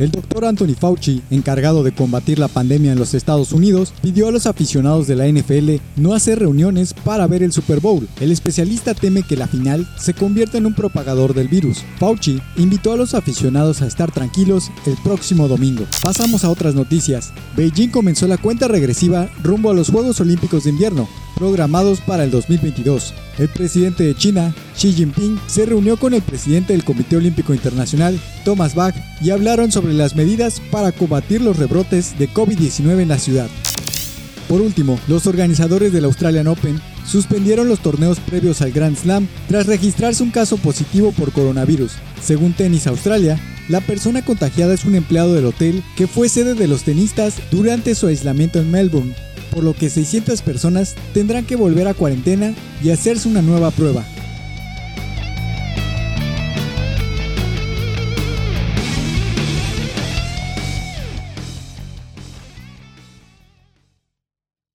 El doctor Anthony Fauci, encargado de combatir la pandemia en los Estados Unidos, pidió a los aficionados de la NFL no hacer reuniones para ver el Super Bowl. El especialista teme que la final se convierta en un propagador del virus. Fauci invitó a los aficionados a estar tranquilos el próximo domingo. Pasamos a otras noticias. Beijing comenzó la cuenta regresiva rumbo a los Juegos Olímpicos de Invierno, programados para el 2022. El presidente de China, Xi Jinping, se reunió con el presidente del Comité Olímpico Internacional, Thomas Bach, y hablaron sobre las medidas para combatir los rebrotes de COVID-19 en la ciudad. Por último, los organizadores del Australian Open suspendieron los torneos previos al Grand Slam tras registrarse un caso positivo por coronavirus. Según Tennis Australia, la persona contagiada es un empleado del hotel que fue sede de los tenistas durante su aislamiento en Melbourne, por lo que 600 personas tendrán que volver a cuarentena y hacerse una nueva prueba.